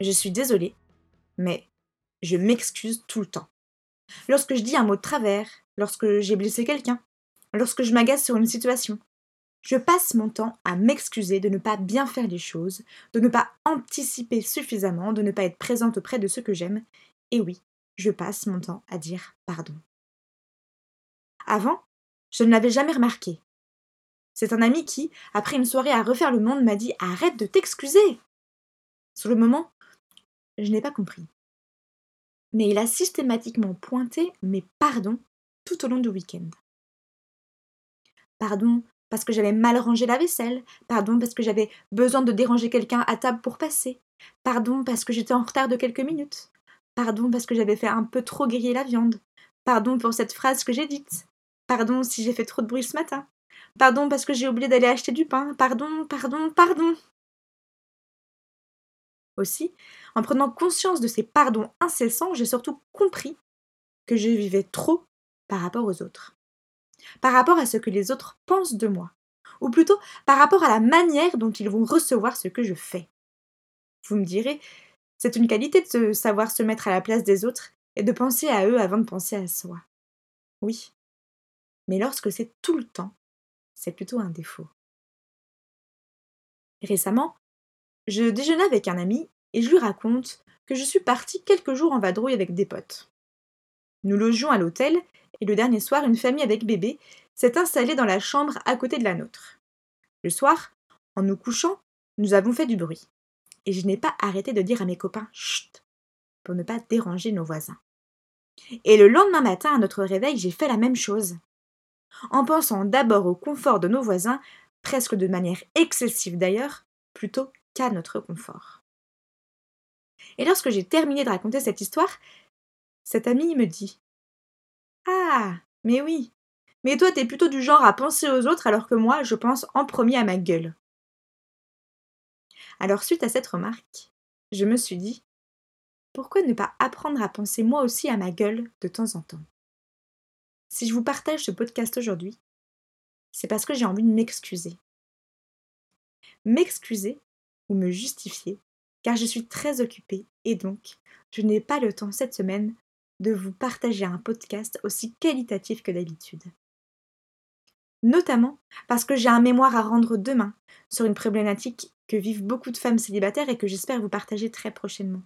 Je suis désolée, mais je m'excuse tout le temps. Lorsque je dis un mot de travers, lorsque j'ai blessé quelqu'un, lorsque je m'agace sur une situation, je passe mon temps à m'excuser de ne pas bien faire les choses, de ne pas anticiper suffisamment, de ne pas être présente auprès de ceux que j'aime, et oui, je passe mon temps à dire pardon. Avant, je ne l'avais jamais remarqué. C'est un ami qui, après une soirée à refaire le monde, m'a dit Arrête de t'excuser Sur le moment, je n'ai pas compris. Mais il a systématiquement pointé mes pardons tout au long du week-end. Pardon parce que j'avais mal rangé la vaisselle, pardon parce que j'avais besoin de déranger quelqu'un à table pour passer, pardon parce que j'étais en retard de quelques minutes, pardon parce que j'avais fait un peu trop griller la viande, pardon pour cette phrase que j'ai dite, pardon si j'ai fait trop de bruit ce matin, pardon parce que j'ai oublié d'aller acheter du pain, pardon, pardon, pardon. Aussi, en prenant conscience de ces pardons incessants, j'ai surtout compris que je vivais trop par rapport aux autres. Par rapport à ce que les autres pensent de moi. Ou plutôt par rapport à la manière dont ils vont recevoir ce que je fais. Vous me direz, c'est une qualité de savoir se mettre à la place des autres et de penser à eux avant de penser à soi. Oui. Mais lorsque c'est tout le temps, c'est plutôt un défaut. Récemment, je déjeunais avec un ami et je lui raconte que je suis partie quelques jours en vadrouille avec des potes. Nous logions à l'hôtel et le dernier soir, une famille avec bébé s'est installée dans la chambre à côté de la nôtre. Le soir, en nous couchant, nous avons fait du bruit. Et je n'ai pas arrêté de dire à mes copains Chut pour ne pas déranger nos voisins. Et le lendemain matin, à notre réveil, j'ai fait la même chose. En pensant d'abord au confort de nos voisins, presque de manière excessive d'ailleurs, plutôt qu'à notre confort. Et lorsque j'ai terminé de raconter cette histoire, cet ami me dit Ah, mais oui, mais toi t'es plutôt du genre à penser aux autres alors que moi je pense en premier à ma gueule. Alors suite à cette remarque, je me suis dit Pourquoi ne pas apprendre à penser moi aussi à ma gueule de temps en temps? Si je vous partage ce podcast aujourd'hui, c'est parce que j'ai envie de m'excuser. M'excuser ou me justifier car je suis très occupée et donc je n'ai pas le temps cette semaine de vous partager un podcast aussi qualitatif que d'habitude. Notamment parce que j'ai un mémoire à rendre demain sur une problématique que vivent beaucoup de femmes célibataires et que j'espère vous partager très prochainement.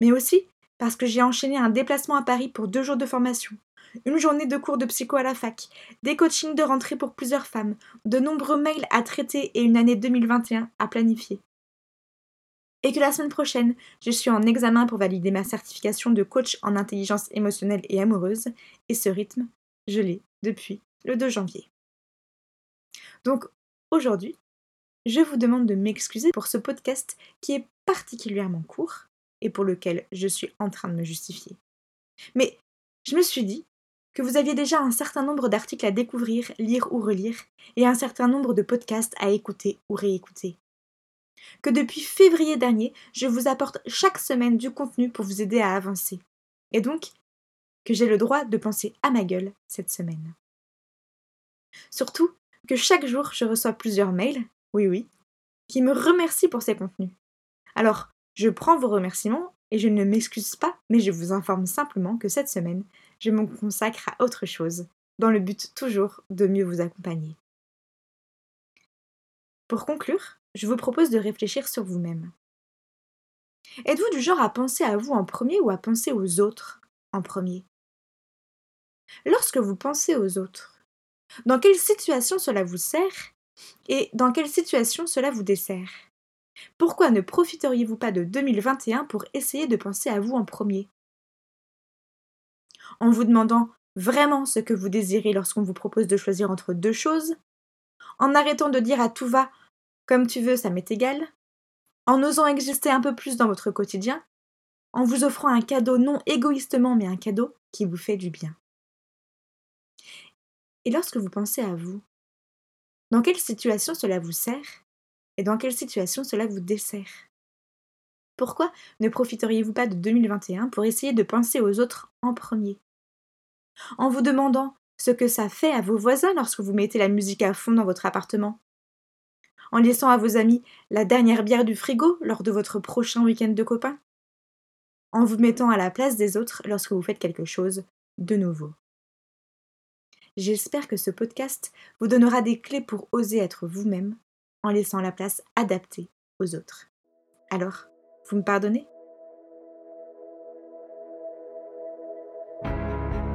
Mais aussi parce que j'ai enchaîné un déplacement à Paris pour deux jours de formation, une journée de cours de psycho à la fac, des coachings de rentrée pour plusieurs femmes, de nombreux mails à traiter et une année 2021 à planifier et que la semaine prochaine, je suis en examen pour valider ma certification de coach en intelligence émotionnelle et amoureuse, et ce rythme, je l'ai depuis le 2 janvier. Donc aujourd'hui, je vous demande de m'excuser pour ce podcast qui est particulièrement court et pour lequel je suis en train de me justifier. Mais je me suis dit que vous aviez déjà un certain nombre d'articles à découvrir, lire ou relire, et un certain nombre de podcasts à écouter ou réécouter que depuis février dernier, je vous apporte chaque semaine du contenu pour vous aider à avancer. Et donc, que j'ai le droit de penser à ma gueule cette semaine. Surtout que chaque jour, je reçois plusieurs mails, oui oui, qui me remercient pour ces contenus. Alors, je prends vos remerciements et je ne m'excuse pas, mais je vous informe simplement que cette semaine, je me consacre à autre chose, dans le but toujours de mieux vous accompagner. Pour conclure, je vous propose de réfléchir sur vous-même. Êtes-vous du genre à penser à vous en premier ou à penser aux autres en premier? Lorsque vous pensez aux autres, dans quelle situation cela vous sert et dans quelle situation cela vous dessert? Pourquoi ne profiteriez-vous pas de 2021 pour essayer de penser à vous en premier? En vous demandant vraiment ce que vous désirez lorsqu'on vous propose de choisir entre deux choses En arrêtant de dire à tout va comme tu veux, ça m'est égal en osant exister un peu plus dans votre quotidien, en vous offrant un cadeau non égoïstement mais un cadeau qui vous fait du bien. Et lorsque vous pensez à vous, dans quelle situation cela vous sert et dans quelle situation cela vous dessert? Pourquoi ne profiteriez-vous pas de 2021 pour essayer de penser aux autres en premier? En vous demandant ce que ça fait à vos voisins lorsque vous mettez la musique à fond dans votre appartement. En laissant à vos amis la dernière bière du frigo lors de votre prochain week-end de copains. En vous mettant à la place des autres lorsque vous faites quelque chose de nouveau. J'espère que ce podcast vous donnera des clés pour oser être vous-même en laissant la place adaptée aux autres. Alors, vous me pardonnez?